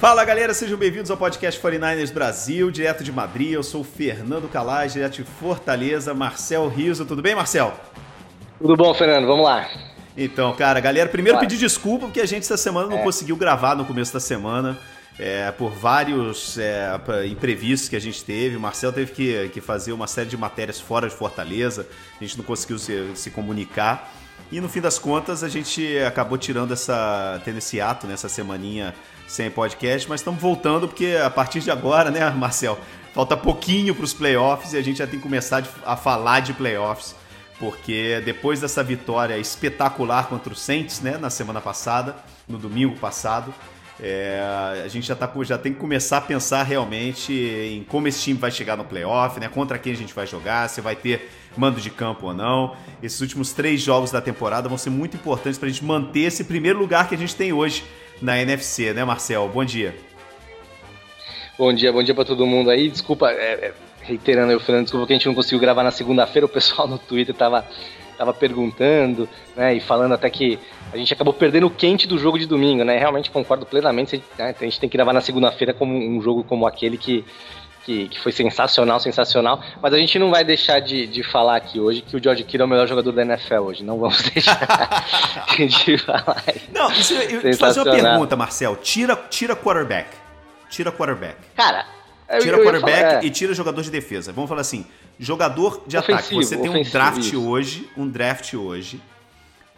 Fala galera, sejam bem-vindos ao podcast 49ers Brasil, direto de Madrid. Eu sou o Fernando Calais, direto de Fortaleza. Marcel Riso, tudo bem, Marcel? Tudo bom, Fernando? Vamos lá. Então, cara, galera, primeiro pedir desculpa porque a gente essa semana não é. conseguiu gravar no começo da semana. É, por vários é, imprevistos que a gente teve. O Marcel teve que, que, fazer uma série de matérias fora de Fortaleza, a gente não conseguiu se, se, comunicar. E no fim das contas, a gente acabou tirando essa. tendo esse ato nessa semaninha sem podcast, mas estamos voltando porque a partir de agora, né, Marcel? Falta pouquinho para os playoffs e a gente já tem que começar a falar de playoffs, porque depois dessa vitória espetacular contra o Saints, né, na semana passada, no domingo passado, é, a gente já, tá, já tem que começar a pensar realmente em como esse time vai chegar no playoff, né? Contra quem a gente vai jogar, se vai ter mando de campo ou não. Esses últimos três jogos da temporada vão ser muito importantes para a gente manter esse primeiro lugar que a gente tem hoje na NFC, né, Marcel? Bom dia. Bom dia, bom dia para todo mundo aí. Desculpa, é, é, reiterando aí, Fernando, desculpa que a gente não conseguiu gravar na segunda-feira. O pessoal no Twitter tava, tava perguntando, né, e falando até que a gente acabou perdendo o quente do jogo de domingo, né? Realmente concordo plenamente. Né, a gente tem que gravar na segunda-feira como um jogo como aquele que que, que, foi sensacional, sensacional. Mas a gente não vai deixar de, de falar aqui hoje que o George Kittle é o melhor jogador da NFL hoje. Não vamos deixar de falar. Não, isso, eu te fazer uma pergunta, Marcel. Tira, tira quarterback. Tira quarterback. Cara, tira quarterback falar, é. e tira jogador de defesa. Vamos falar assim: jogador de ofensivo, ataque. Você tem um draft isso. hoje, um draft hoje,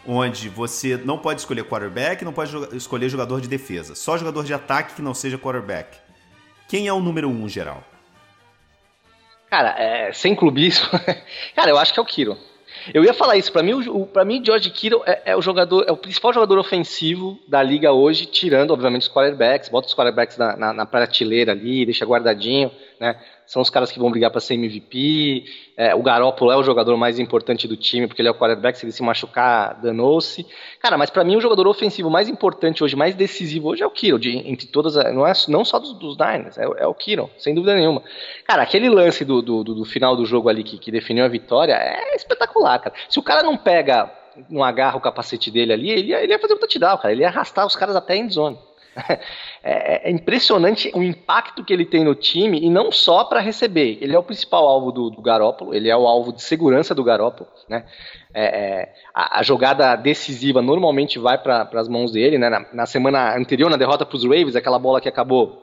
onde você não pode escolher quarterback, não pode escolher jogador de defesa. Só jogador de ataque que não seja quarterback. Quem é o número um geral? Cara, é, sem clubismo, cara, eu acho que é o Kiro. Eu ia falar isso, para mim, o, para mim, George Kittle é, é, o jogador, é o principal jogador ofensivo da liga hoje, tirando, obviamente, os quarterbacks, bota os quarterbacks na, na, na prateleira ali, deixa guardadinho, né? são os caras que vão brigar para ser MVP. É, o Garoppolo é o jogador mais importante do time, porque ele é o quarterback, se ele se machucar, danou-se. Cara, mas para mim o jogador ofensivo mais importante hoje, mais decisivo hoje é o Kiro, de, entre todas, não, é, não só dos, dos Niners, é, é, o Kiro, sem dúvida nenhuma. Cara, aquele lance do, do, do, do final do jogo ali que, que definiu a vitória é espetacular, cara. Se o cara não pega, não agarra o capacete dele ali, ele ia, ele ia fazer um touchdown, cara, ele ia arrastar os caras até a endzone. É, é, impressionante o impacto que ele tem no time e não só para receber. Ele é o principal alvo do, do Garópolo, ele é o alvo de segurança do Garópolo, né? É, é a, a, jogada decisiva normalmente vai para as mãos dele, né? Na, na, semana anterior, na derrota para os Ravens, aquela bola que acabou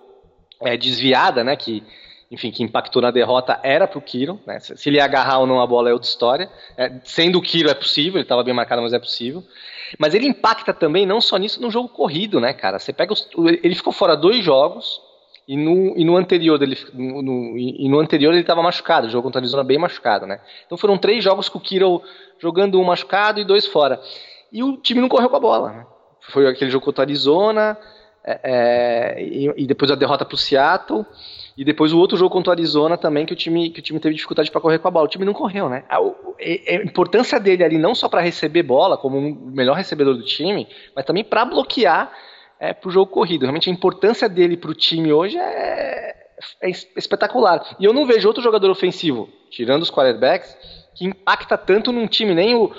é, desviada, né? Que enfim, que impactou na derrota era para o Kiro. Né? Se ele agarrar ou não a bola é outra história. É, sendo o Kiro é possível, ele estava bem marcado, mas é possível. Mas ele impacta também, não só nisso, no jogo corrido, né, cara? Você pega os, ele ficou fora dois jogos e no, e no anterior dele, no, no, e no anterior ele estava machucado, jogo contra a Arizona bem machucado, né? Então foram três jogos com o Kiro jogando um machucado e dois fora. E o time não correu com a bola. Né? Foi aquele jogo contra a Arizona é, é, e, e, depois a derrota para o Seattle. E depois o outro jogo contra o Arizona também, que o time, que o time teve dificuldade para correr com a bola. O time não correu, né? A, a importância dele ali, não só para receber bola, como o melhor recebedor do time, mas também para bloquear é, para o jogo corrido. Realmente a importância dele para o time hoje é, é, espetacular. E eu não vejo outro jogador ofensivo, tirando os quarterbacks, que impacta tanto num time, nem o,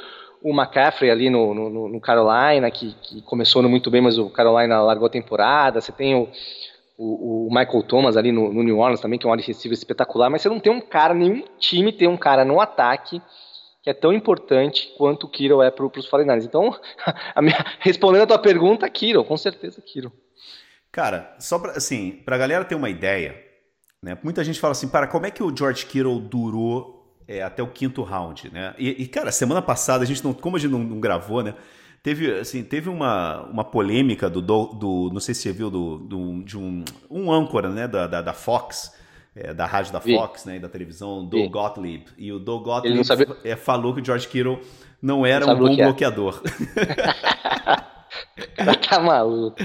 o McCaffrey ali no, no, no Carolina, que, que, começou muito bem, mas o Carolina largou a temporada. Você tem o, o, o, Michael Thomas ali no, no, New Orleans também, que é um receiver espetacular, mas você não tem um cara, nenhum time tem um cara no ataque que é tão importante quanto o Kiro é para os 49 Então, a minha, respondendo a tua pergunta, Kiro, com certeza Kiro. Cara, só para assim, pra galera ter uma ideia, né? Muita gente fala assim, para como é que o George Kittle durou é, até o quinto round, né? E, e, cara, semana passada a gente não, como a gente não, não gravou, né? Teve, assim, teve uma, uma polêmica do, do, do Não sei se você viu, do, do, de um, um âncora né, da, da, da Fox, é, da rádio da Fox, né, da televisão, Doug Gottlieb. E o Doug Gottlieb é, falou que o George Kittle não era não um bom bloqueador. tá maluco.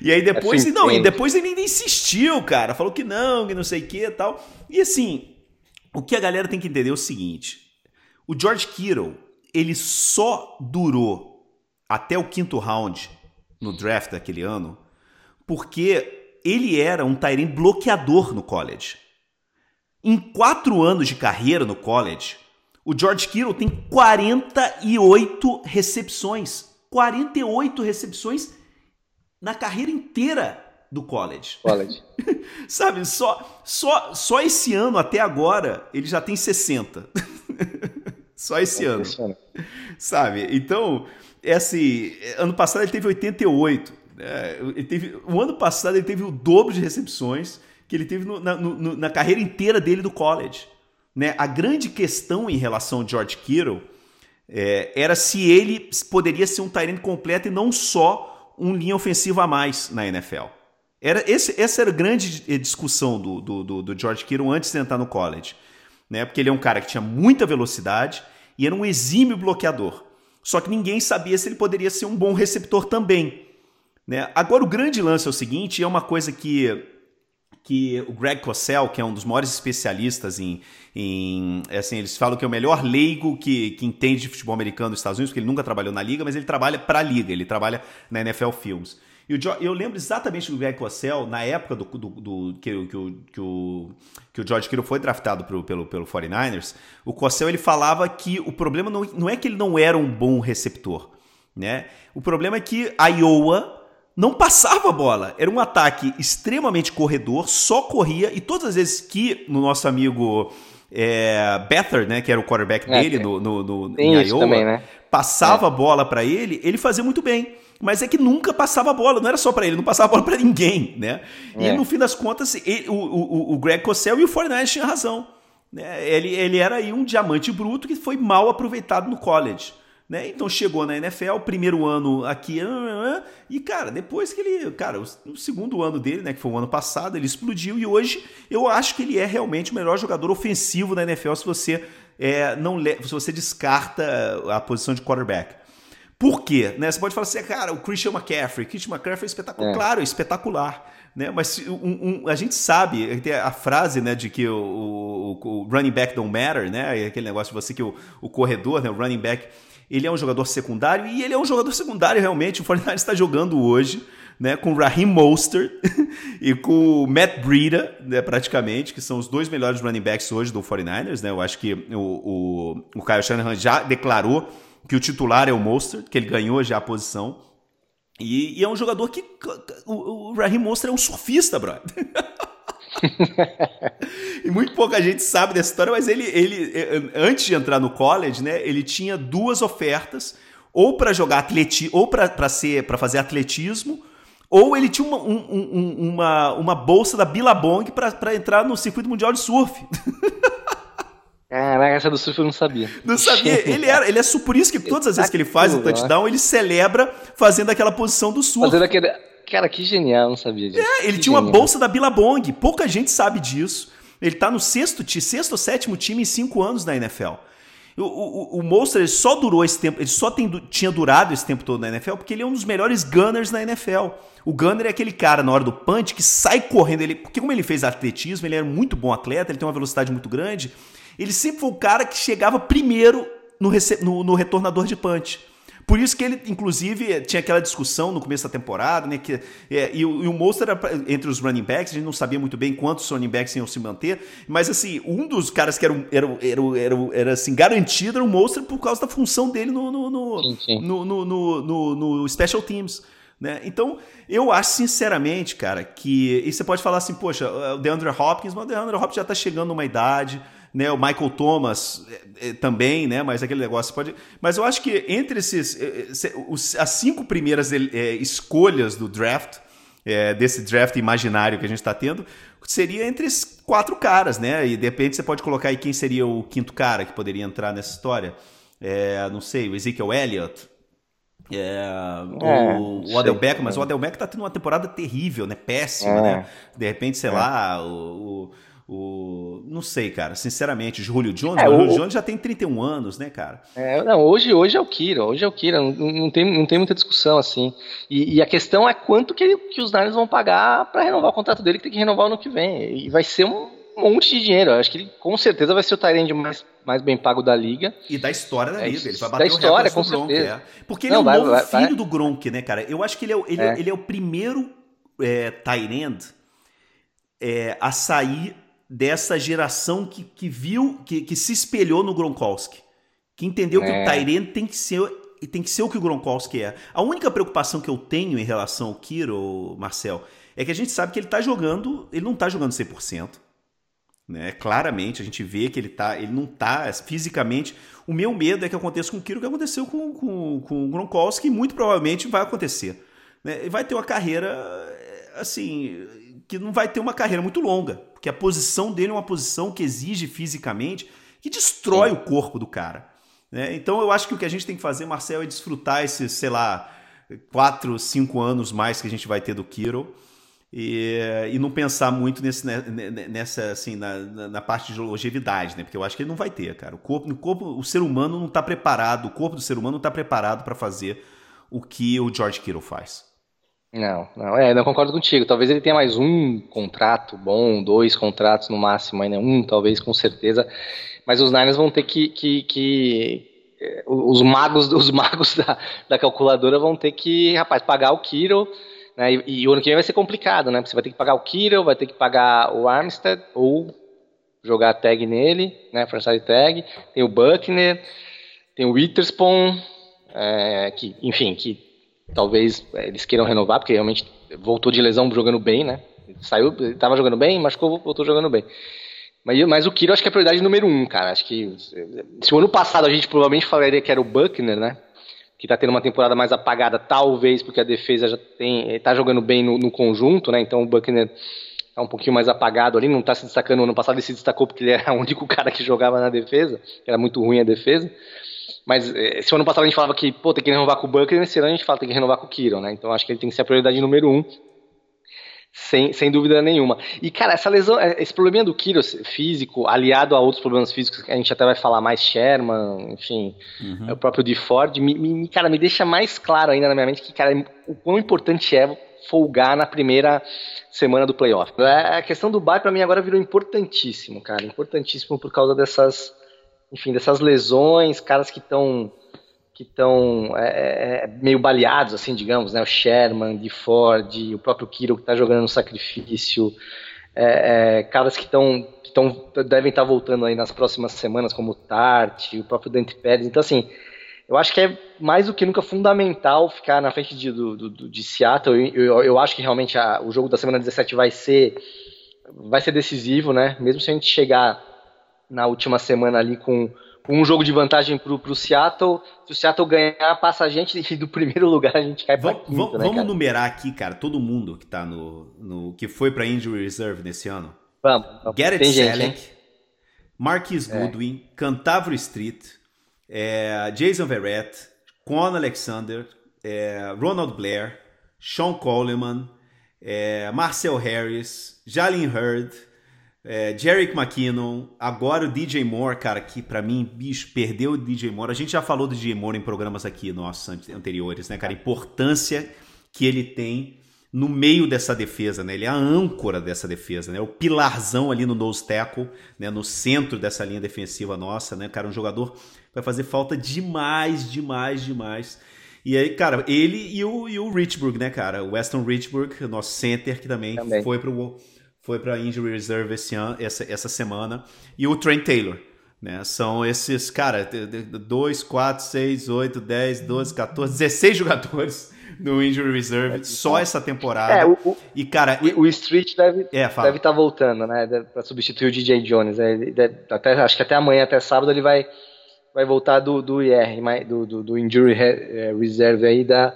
E aí depois, assim, não, e depois ele ainda insistiu, cara, falou que não, que não sei o que e tal. E assim, o que a galera tem que entender é o seguinte: o George Kittle, ele só durou até o quinto round no draft daquele ano porque ele era um Tyrene bloqueador no college. Em quatro anos de carreira no college, o George Kittle tem 48 recepções. 48 recepções na carreira inteira do college. College. Sabe, só, só, só esse ano até agora ele já tem 60. só esse é ano. Sabe? Então, é assim, ano passado ele teve 88. É, ele teve, o ano passado ele teve o dobro de recepções que ele teve no, na, no, na carreira inteira dele do college. Né? A grande questão em relação ao George Kittle é, era se ele poderia ser um Tyrant completo e não só um linha ofensiva a mais na NFL. Era, esse, essa era a grande eh, discussão do, do, do, do George Kittle antes de entrar no college. Né? Porque ele é um cara que tinha muita velocidade e era um exímio bloqueador. Só que ninguém sabia se ele poderia ser um bom receptor também. Né? Agora, o grande lance é o seguinte: é uma coisa que que o Greg Cosell, que é um dos maiores especialistas em, em assim, eles falam que é o melhor leigo que, que entende de futebol americano nos Estados Unidos, porque ele nunca trabalhou na liga, mas ele trabalha para a liga, ele trabalha na NFL Films. E o, eu lembro exatamente do Greg Cosell, na época do, do, do que, que, o, que, o, que o George Kittle foi draftado pro, pelo, pelo 49ers, o Cosell ele falava que o problema não, não é que ele não era um bom receptor, né? O problema é que a Iowa não passava a bola. Era um ataque extremamente corredor, só corria, e todas as vezes que no nosso amigo é, Bether, né, que era o quarterback é, dele no, no, no em Iowa, também, né? passava é. a bola para ele, ele fazia muito bem. Mas é que nunca passava a bola, não era só para ele, não passava a bola para ninguém, né? E é. no fim das contas, ele, o, o, o Greg Cosell e o 49 tinham razão. Né? Ele, ele era aí um diamante bruto que foi mal aproveitado no college. Né? Então chegou na NFL, primeiro ano aqui, e cara, depois que ele, cara, o segundo ano dele, né, que foi o ano passado, ele explodiu e hoje eu acho que ele é realmente o melhor jogador ofensivo da NFL se você é, não se você descarta a posição de quarterback. Por quê? Né? Você pode falar assim, cara, o Christian McCaffrey, Christian McCaffrey é espetacular, é. claro, é espetacular. Né? Mas um, um, a gente sabe, tem a frase né, de que o, o, o, running back don't matter, né? Aquele negócio de você que o, o corredor, né, o running back ele é um jogador secundário e ele é um jogador secundário realmente. O Fortnite está jogando hoje né, com o Raheem Mostert e com o Matt Breida, né, praticamente, que são os dois melhores running backs hoje do 49ers. Né? Eu acho que o, o, o Kyle Shanahan já declarou que o titular é o Mostert, que ele ganhou já a posição. E, e é um jogador que. O, o Raheem Mostert é um surfista, brother. e muito pouca gente sabe dessa história, mas ele, ele, antes de entrar no college, né, ele tinha duas ofertas, ou para jogar atletismo, ou para ser para fazer atletismo, ou ele tinha uma, um, um, uma, uma bolsa da Billabong para entrar no circuito mundial de surf. Caraca, essa do surf eu não sabia. Não sabia. Ele, era, ele é por isso que todas as vezes que ele faz o touchdown, ele celebra fazendo aquela posição do surf. Fazendo aquele, Cara, que genial, não sabia disso. É, ele que tinha genial. uma bolsa da Billabong, pouca gente sabe disso. Ele tá no sexto, sexto ou sétimo time em cinco anos na NFL. O, o, o Monster só durou esse tempo, ele só tem, tinha durado esse tempo todo na NFL porque ele é um dos melhores gunners na NFL. O gunner é aquele cara na hora do punch que sai correndo. Ele, porque como ele fez atletismo, ele era muito bom atleta, ele tem uma velocidade muito grande. Ele sempre foi o cara que chegava primeiro no, no, no retornador de punch. Por isso que ele, inclusive, tinha aquela discussão no começo da temporada, né? Que, é, e, o, e o Monster era entre os running backs, a gente não sabia muito bem quantos running backs iam se manter, mas assim, um dos caras que era, era, era, era, era assim, garantido era o Monster por causa da função dele no, no, no, sim, sim. no, no, no, no, no Special Teams. Né? Então, eu acho sinceramente, cara, que. E você pode falar assim, poxa, o DeAndre Hopkins, mas o DeAndre Hopkins já tá chegando numa idade né? O Michael Thomas é, é, também, né? Mas aquele negócio pode. Mas eu acho que entre esses é, as cinco primeiras escolhas do draft, desse draft imaginário que a gente está tendo, seria entre esses quatro caras, né? E de repente você pode colocar aí quem seria o quinto cara que poderia entrar nessa história. É, não sei, o Ezekiel Elliott. É, é, o, o Odell Beckham, mas o Odell Beckham tá tendo uma temporada terrível, né? Péssima, é. né? De repente, sei lá, o, o O, não sei, cara, sinceramente, Julio Jones, é, o Julio Jones já tem 31 anos, né, cara? É, não, hoje, hoje é o Kira, hoje é o Kira, não, não, tem, não tem muita discussão assim. E, e a questão é quanto que, ele, que os Niners vão pagar para renovar o contrato dele, que tem que renovar no que vem. E vai ser um monte de dinheiro. Eu acho que ele com certeza vai ser o Tyrande mais, mais bem pago da liga. E da história da é, liga. Ele vai bater da história, com Gronk, certeza. É. Porque ele não, é o vai, novo vai, filho vai. do Gronk, né, cara? Eu acho que ele é, ele é. ele é o primeiro é, Tyrande é, a sair dessa geração que, que viu, que, que se espelhou no Gronkowski. Que entendeu é. que o é. Tyrene tem que ser tem que ser o que o Gronkowski é. A única preocupação que eu tenho em relação ao Kiro, Marcel, é que a gente sabe que ele tá jogando, ele não tá jogando 100%. Né? Claramente a gente vê que ele tá, ele não tá fisicamente. O meu medo é que aconteça com o Kiro o que aconteceu com, com, com o Gronkowski e muito provavelmente vai acontecer. Né? Vai ter uma carreira assim, que não vai ter uma carreira muito longa, porque a posição dele é uma posição que exige fisicamente, que destrói Sim. o corpo do cara. Né? Então eu acho que o que a gente tem que fazer, Marcel, é desfrutar esses, sei lá, quatro, cinco anos mais que a gente vai ter do Kiro. E, e não pensar muito nesse, né, nessa, assim, na, na, parte de longevidade, né? Porque eu acho que ele não vai ter, cara. O corpo, o, corpo, o ser humano não está preparado, o corpo do ser humano não está preparado para fazer o que o George Kittle faz. Não, não, é, não concordo contigo. Talvez ele tenha mais um contrato bom, dois contratos no máximo, ainda um, talvez, com certeza. Mas os Niners vão ter que, que, que eh, os magos, os magos da, da calculadora vão ter que, rapaz, pagar o Kiro, né? E, e, o ano que vem vai ser complicado, né? Você vai ter que pagar o Kiro, vai ter que pagar o Armstead ou jogar a tag nele, né? Franchise tag. Tem o Buckner, tem o Witherspoon, é, que, enfim, que talvez é, eles queiram renovar, porque realmente voltou de lesão jogando bem, né? Saiu, estava jogando bem, machucou, voltou jogando bem. Mas, mas o Kiro acho que é a prioridade número um, cara. Acho que se o ano passado a gente provavelmente falaria que era o Buckner, né? Que tá tendo uma temporada mais apagada, talvez porque a defesa já tem, tá jogando bem no, no conjunto, né? Então o Buckner tá um pouquinho mais apagado ali, não tá se destacando. No ano passado ele se destacou porque ele era o único cara que jogava na defesa, era muito ruim a defesa. Mas eh, se ano passado a gente falava que pô, tem que renovar com o Bucker, nesse ano a gente fala que tem que renovar com o Kiro, né? Então acho que ele tem que ser a prioridade número um, sem, sem dúvida nenhuma. E, cara, essa lesão, eh, esse probleminha do Kiro físico, aliado a outros problemas físicos que a gente até vai falar mais, Sherman, enfim, uhum. o próprio de Ford, me, me, cara, me deixa mais claro ainda na minha mente que, cara, o quão importante é folgar na primeira semana do playoff. A questão do bye para mim agora virou importantíssimo, cara, importantíssimo por causa dessas enfim, dessas lesões, caras que estão que estão é, é, é, meio baleados, assim, digamos, né? O Sherman, de Ford, o próprio Kiro que está jogando no sacrifício, é, é, caras que estão que devem estar tá voltando aí nas próximas semanas, como o Tart, o próprio Dante Pérez. Então, assim, eu acho que é mais do que nunca fundamental ficar na frente de, do, do, de Seattle. Eu, eu, eu, acho que realmente a, o jogo da semana 17 vai ser vai ser decisivo, né? Mesmo se a gente chegar na última semana ali com, com um jogo de vantagem pro, pro Seattle. Se o Seattle ganhar, passa a gente e do primeiro lugar a gente cai pra vamos, quinto, né, Vamos numerar aqui, cara, todo mundo que tá no, no que foi pra Injury Reserve nesse ano. Vamos. vamos. Garrett Selleck, Marquis é. Goodwin, Cantavro Street, é, Jason Verrett, Con Alexander, é, Ronald Blair, Sean Coleman, é, Marcel Harris, Jalen Hurd, é, Jerick McKinnon, agora o DJ Moore, cara, que para mim, bicho, perdeu o DJ Moore. A gente já falou do DJ Moore em programas aqui nossos anteriores, né, cara? A importância que ele tem no meio dessa defesa, né? Ele é a âncora dessa defesa, né? O pilarzão ali no nose tackle, né? No centro dessa linha defensiva nossa, né? Cara, um jogador vai fazer falta demais, demais, demais. E aí, cara, ele e o, e o Richburg, né, cara? O Weston Richburg, nosso center, que também, também. foi pro foi para injury reserve esse ano, essa, essa semana. E o Trent Taylor. Né? São esses, cara, 2, 4, 6, 8, 10, 12, 14, 16 jogadores no injury reserve é, só essa temporada. É, o, e cara, o, o Street deve é, deve estar tá voltando, né, para substituir o DJ Jones. Deve, até, acho que até amanhã, até sábado ele vai vai voltar do do IR, do, do, do injury é, reserve aí da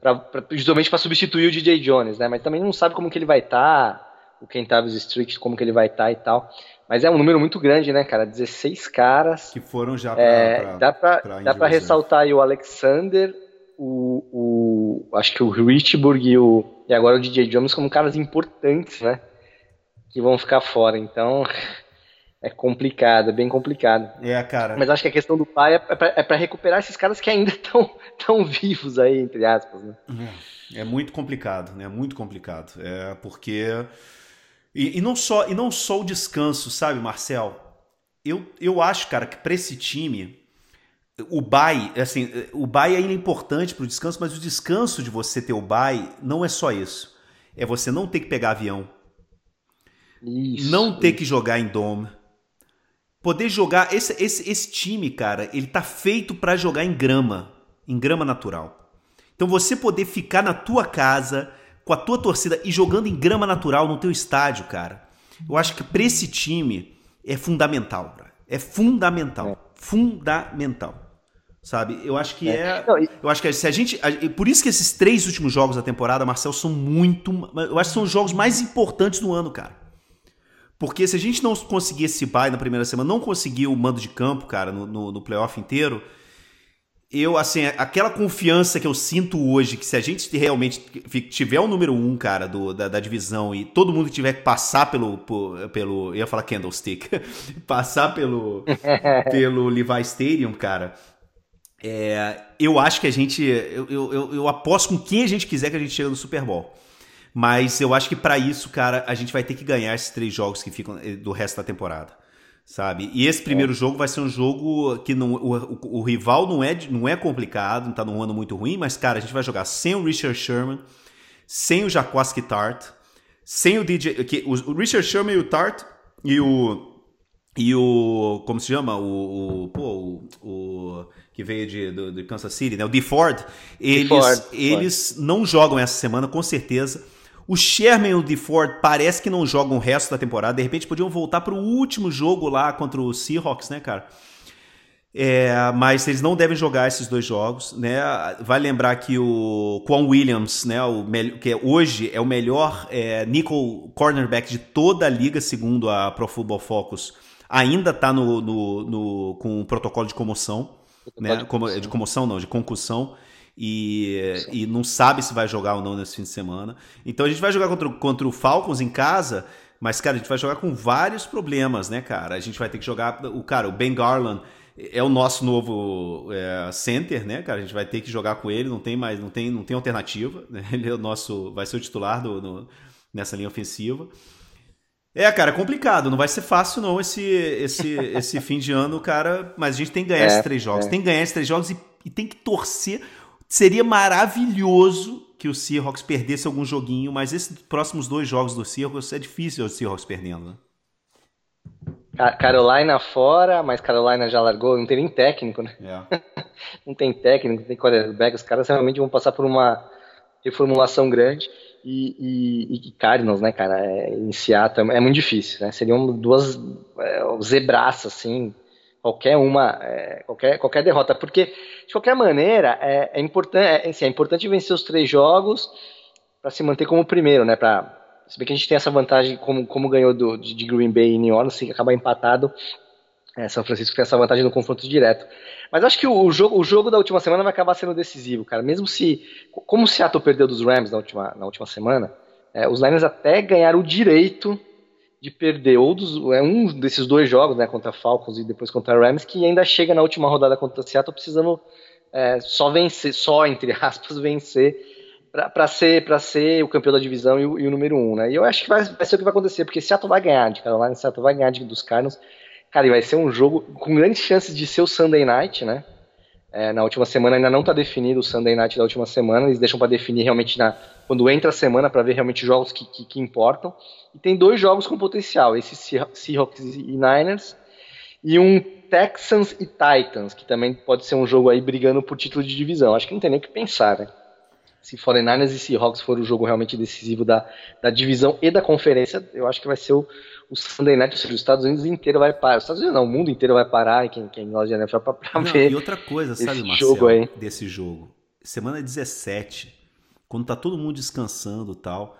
pra, pra, justamente para substituir o DJ Jones, né? Mas também não sabe como que ele vai estar. Tá o Kentavious Street, como que ele vai estar tá e tal. Mas é um número muito grande, né, cara? 16 caras. Que foram já pra, é, pra Dá pra, pra dá pra ressaltar aí o Alexander, o, o, acho que o Richburg e, o, e agora o DJ Jones como caras importantes, né? que vão ficar fora. Então é complicado, é bem complicado. É, cara. Mas acho que a questão do pai é para é recuperar esses caras que ainda estão tão vivos aí, entre aspas. Né? É, é muito complicado, né? Muito complicado. É porque. E, e, não só, e não só o descanso, sabe, Marcel? Eu, eu acho, cara, que para esse time. O bye, assim, o bye ainda é importante para o descanso, mas o descanso de você ter o bye não é só isso. É você não ter que pegar avião, isso, não ter isso. que jogar em dome, poder jogar esse, esse, esse time, cara, ele tá feito para jogar em grama, em grama natural. Então você poder ficar na tua casa com a tua torcida e jogando em grama natural no teu estádio, cara. Eu acho que para esse time é fundamental, cara. É fundamental, é. fundamental. Sabe? Eu acho que é. é eu acho que se a gente. Por isso que esses três últimos jogos da temporada, Marcel, são muito. Eu acho que são os jogos mais importantes do ano, cara. Porque se a gente não conseguir esse bye na primeira semana, não conseguir o mando de campo, cara, no, no, no playoff inteiro, eu, assim, aquela confiança que eu sinto hoje, que se a gente realmente tiver o número um, cara, do, da, da divisão e todo mundo tiver que passar pelo, por, pelo eu ia falar Candlestick, passar pelo, pelo Levi Stadium, cara, é, eu acho que a gente, eu, eu, eu aposto com quem a gente quiser que a gente chega no Super Bowl. Mas eu acho que para isso, cara, a gente vai ter que ganhar esses três jogos que ficam eh, do resto da temporada. Sabe? E esse primeiro é. jogo vai ser um jogo que não, o, o, o, rival não é, não é complicado, não tá num ano muito ruim, mas, cara, a gente vai jogar sem o Richard Sherman, sem o Jaquaski Tart, sem o DJ. Que, o, o Richard Sherman e o Tart e o. E o. Como se chama? O. o pô, o, o que veio de, do, de Kansas City, né? O D Ford. Eles, Ford, eles Ford. não jogam essa semana, com certeza. O Sherman e o DeFord parece que não jogam o resto da temporada. De repente podiam voltar para o último jogo lá contra o Seahawks, né, cara? É, mas eles não devem jogar esses dois jogos, né? Vai lembrar que o Quan Williams, né, o que hoje é o melhor é, nickel cornerback de toda a liga, segundo a Pro Football Focus, ainda está no, no, no, com o protocolo de comoção, né? De, de comoção não, de concussão e, e não sabe se vai jogar ou não nesse fim de semana. Então a gente vai jogar contra, contra o Falcons em casa, mas, cara, a gente vai jogar com vários problemas, né, cara? A gente vai ter que jogar. O cara, o Ben Garland é o nosso novo é, center, né, cara? A gente vai ter que jogar com ele, não tem mais, não tem, não tem alternativa. Né? Ele é o nosso, vai ser o titular do, no, nessa linha ofensiva. É, cara, complicado, não vai ser fácil não esse esse esse fim de ano, cara, mas a gente tem que ganhar é, esses três jogos. É. Tem que ganhar esses três jogos e, e tem que torcer Seria maravilhoso que o Seahawks perdesse algum joguinho, mas esses próximos dois jogos do Seahawks é difícil o Seahawks perdendo, né? Carolina fora, mas Carolina já largou, não tem nem técnico, né? É. não tem técnico, não tem quarterback, os caras realmente vão passar por uma reformulação grande. E, e, e Cardinals, né, cara, é, Seattle é muito difícil, né? Seriam duas é, zebraças, assim, qualquer uma, é, qualquer, qualquer derrota, porque de qualquer maneira é, é importante, é, assim, é importante vencer os três jogos para se manter como primeiro, né? Para se bem que a gente tem essa vantagem como, como ganhou do, de Green Bay e New Orleans, se acabar empatado, é, São Francisco tem essa vantagem no confronto direto. Mas acho que o, jogo, o jogo da última semana vai acabar sendo decisivo, cara. Mesmo se, como o Seattle perdeu dos Rams na última, na última semana, é, os Niners até ganharam o direito de perder ou dos, é um desses dois jogos, né, contra Falcons e depois contra Rams, que ainda chega na última rodada contra Seattle precisando é, só vencer, só entre aspas vencer para ser para ser o campeão da divisão e o, e o, número um, né? E eu acho que vai, vai ser o que vai acontecer, porque Seattle vai ganhar de Carolina, Seattle vai ganhar de, dos Cardinals, cara, e vai ser um jogo com grandes chances de ser o Sunday Night, né? É, na última semana ainda não está definido o Sunday Night da última semana, eles deixam para definir realmente na, quando entra a semana para ver realmente jogos que, que, que, importam. E tem dois jogos com potencial, esse Seahawks e Niners, e um Texans e Titans, que também pode ser um jogo aí brigando por título de divisão. Acho que não tem nem o que pensar, né? Se 49ers e Seahawks for o jogo realmente decisivo da, da divisão e da conferência, eu acho que vai ser o, o Sunday Night, ou seja, os Estados Unidos inteiro vai parar. Os Estados Unidos não, o mundo inteiro vai parar e quem, quem gosta de NFL pra, pra não, ver. E outra coisa, sabe, Marcelo, jogo aí. desse jogo? Semana 17, quando tá todo mundo descansando e tal,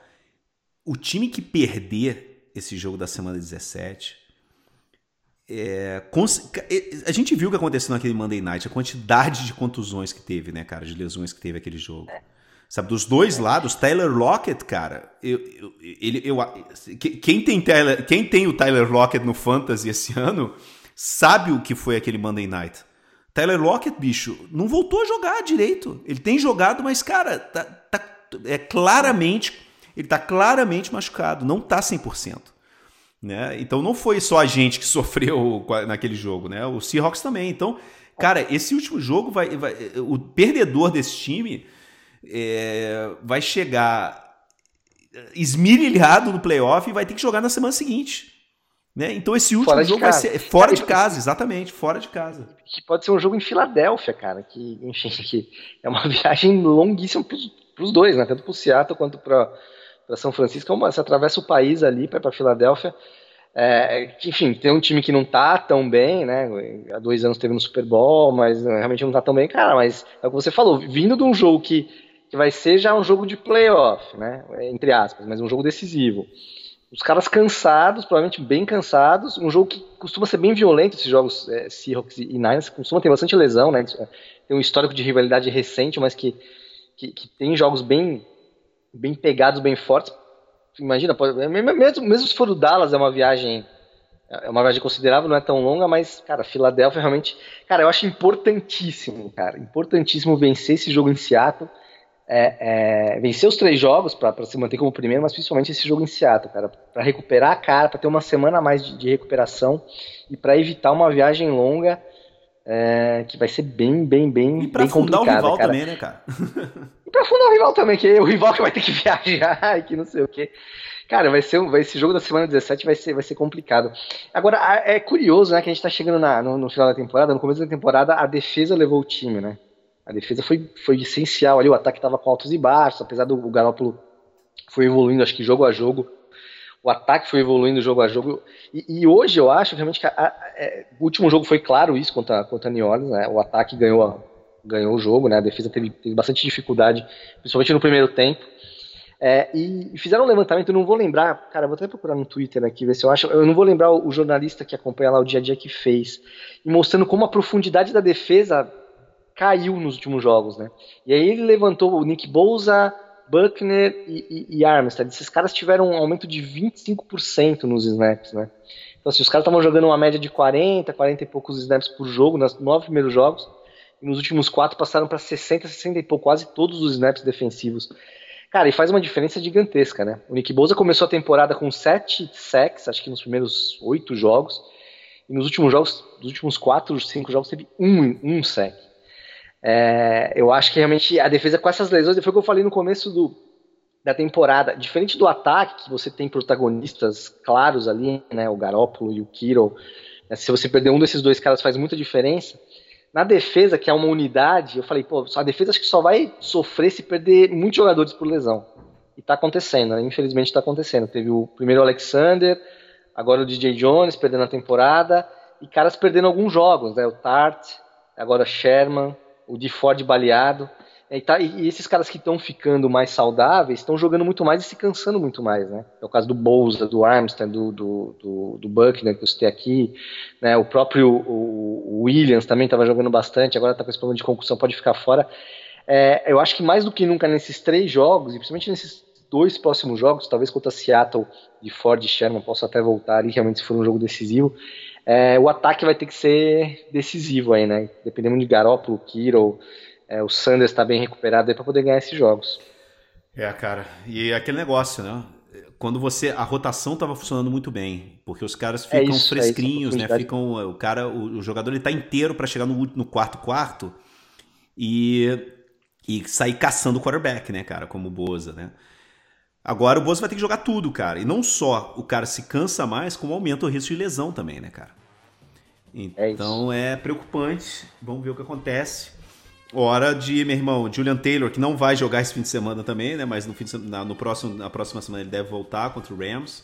o time que perder esse jogo da semana 17. É, a gente viu o que aconteceu naquele Monday Night, a quantidade de contusões que teve, né, cara, de lesões que teve aquele jogo. Sabe, dos dois lados, Tyler Lockett, cara, eu, eu, ele, eu, quem, tem Tyler, quem tem o Tyler Lockett no Fantasy esse ano sabe o que foi aquele Monday Night. Tyler Lockett, bicho, não voltou a jogar direito. Ele tem jogado, mas, cara, tá, tá, é claramente, ele tá claramente machucado, não tá 100%. Né? Então não foi só a gente que sofreu naquele jogo, né? O Seahawks também. Então, cara, esse último jogo vai, vai o perdedor desse time é, vai chegar esmirilhado no playoff e vai ter que jogar na semana seguinte. Né? Então esse último jogo vai ser fora de casa, exatamente, fora de casa. Que pode ser um jogo em Filadélfia, cara, que, enfim, que é uma viagem longuíssima para os dois, né? tanto para o Seattle quanto para São Francisco. É você atravessa o país ali para Filadélfia. É, enfim, tem um time que não tá tão bem, né? Há dois anos teve no Super Bowl, mas realmente não tá tão bem, cara. Mas é o que você falou, vindo de um jogo que, que vai ser já um jogo de playoff, né? Entre aspas, mas um jogo decisivo os caras cansados, provavelmente bem cansados, um jogo que costuma ser bem violento, esses jogos é, Seahawks e Niners, costuma ter bastante lesão, né? Tem um histórico de rivalidade recente, mas que, que, que tem jogos bem, bem pegados, bem fortes. Imagina, pode, é, mesmo, mesmo se for o Dallas, é uma viagem é uma viagem considerável, não é tão longa, mas, cara, Filadélfia realmente. Cara, eu acho importantíssimo, cara, importantíssimo vencer esse jogo em Seattle é, é, vencer os três jogos para se manter como primeiro, mas principalmente esse jogo em Seattle, cara, para recuperar a cara, para ter uma semana a mais de, de recuperação e para evitar uma viagem longa é, que vai ser bem, bem, bem, e pra bem complicada. o rival cara. também, né, cara? e para fundar o rival também, que é o rival que vai ter que viajar e que não sei o quê. Cara, vai ser, vai, esse jogo da semana 17 vai ser, vai ser complicado. Agora, é curioso, né, que a gente tá chegando na, no, no final da temporada, no começo da temporada, a defesa levou o time, né? A defesa foi, foi essencial ali, o ataque estava com altos e baixos, apesar do Garoppolo foi evoluindo, acho que jogo a jogo, o ataque foi evoluindo jogo a jogo, e, e hoje eu acho realmente que a, a, é, o último jogo foi claro isso contra, contra a New Orleans, né? o ataque ganhou, ganhou o jogo, né? a defesa teve, teve bastante dificuldade, principalmente no primeiro tempo, é, e, e, fizeram um levantamento, eu não vou lembrar, cara, vou até procurar no Twitter aqui, ver se eu acho, eu não vou lembrar o, o jornalista que acompanha lá o dia a dia que fez, e mostrando como a profundidade da defesa caiu nos últimos jogos, né? E aí ele levantou o Nick Bouza, Buckner e, e, e Armstead. Esses caras tiveram um aumento de 25% nos snaps, né? Então, assim, os caras estavam jogando uma média de 40, 40 e poucos snaps por jogo nos nove primeiros jogos. E nos últimos quatro passaram para 60, 60 e pouco, quase todos os snaps defensivos. Cara, e faz uma diferença gigantesca, né? O Nick Bosa começou a temporada com 7 sacks, acho que nos primeiros oito jogos. E nos últimos jogos, nos últimos quatro, cinco jogos, teve um, um sack. É, eu acho que realmente a defesa com essas lesões, foi o que eu falei no começo do, da temporada, diferente do ataque, que você tem protagonistas claros ali, né, o Garópolo e o Kiro, né, se você perder um desses dois caras faz muita diferença. Na defesa, que é uma unidade, eu falei, pô, a defesa acho que só vai sofrer se perder muitos jogadores por lesão. E tá acontecendo, né? infelizmente tá acontecendo. Teve o primeiro Alexander, agora o DJ Jones perdendo a temporada, e caras perdendo alguns jogos, né? O Tart, agora Sherman, o de Ford baleado. E, tá, e esses caras que estão ficando mais saudáveis estão jogando muito mais e se cansando muito mais, né? É o caso do Bouza, do Armstrong, do, do, do, do Buckner, que eu citei aqui. Né? O próprio o, o Williams também estava jogando bastante, agora está com esse problema de concussão, pode ficar fora. É, eu acho que mais do que nunca nesses três jogos, e principalmente nesses dois próximos jogos, talvez contra Seattle de Ford e Sherman, possa até voltar ali, realmente se for um jogo decisivo, é, o ataque vai ter que ser decisivo aí, né? Dependendo de Garoppolo, Kiro, é, o Sanders está bem recuperado aí para poder ganhar esses jogos. É, cara. E aquele negócio, né? Quando você a rotação estava funcionando muito bem, porque os caras é ficam é isso, fresquinhos, né? Ficam o cara, o, o jogador ele tá inteiro para chegar no, no quarto quarto e e sair caçando o quarterback, né, cara, como o Boza, né? Agora o Bozo vai ter que jogar tudo, cara. E não só o cara se cansa mais, como aumenta o risco de lesão também, né, cara? Então é, é preocupante. Vamos ver o que acontece. Hora de, meu irmão, Julian Taylor, que não vai jogar esse fim de semana também, né? Mas no, fim de, na, no próximo, na próxima semana ele deve voltar contra o Rams.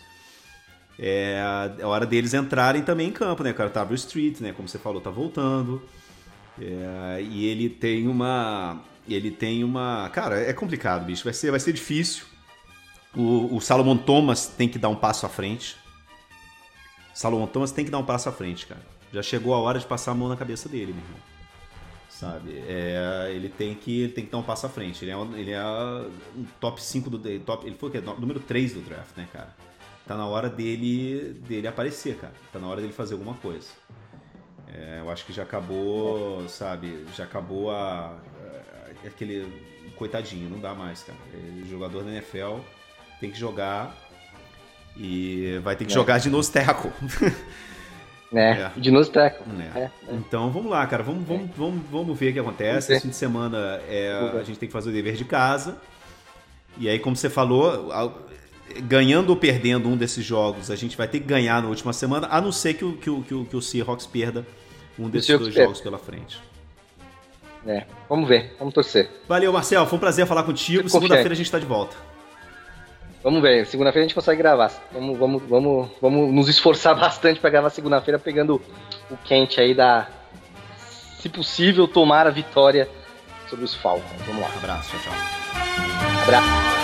É, é hora deles entrarem também em campo, né, cara? O Tavio Street, né? Como você falou, tá voltando. É, e ele tem uma. Ele tem uma. Cara, é complicado, bicho. Vai ser, vai ser difícil. O, o Salomon Thomas tem que dar um passo à frente. Salomon Thomas tem que dar um passo à frente, cara. Já chegou a hora de passar a mão na cabeça dele, meu irmão. sabe? É, ele tem que ele tem que dar um passo à frente. Ele é, ele é um top 5 do top, ele foi o quê? número 3 do draft, né, cara? Tá na hora dele dele aparecer, cara. Tá na hora dele fazer alguma coisa. É, eu acho que já acabou, sabe? Já acabou a, a aquele coitadinho, não dá mais, cara. Ele, jogador da NFL tem que jogar e vai ter que é. jogar de tackle. Né? É. De novo tackle. É. É. Então vamos lá, cara. Vamos, vamos, vamos, vamos ver o que acontece. Esse fim de semana é, a gente tem que fazer o dever de casa. E aí, como você falou, ganhando ou perdendo um desses jogos, a gente vai ter que ganhar na última semana, a não ser que o, que o, que o, que o Seahawks perda um desses dois jogos pela frente. É, vamos ver, vamos torcer. Valeu, Marcel, foi um prazer falar contigo. Segunda-feira a gente está de volta. Vamos ver, segunda-feira a gente consegue gravar. Vamos, vamos, vamos, vamos nos esforçar bastante para gravar segunda-feira, pegando o quente aí da. Se possível, tomar a vitória sobre os Falcons. Vamos lá. abraço, tchau, tchau. Abraço.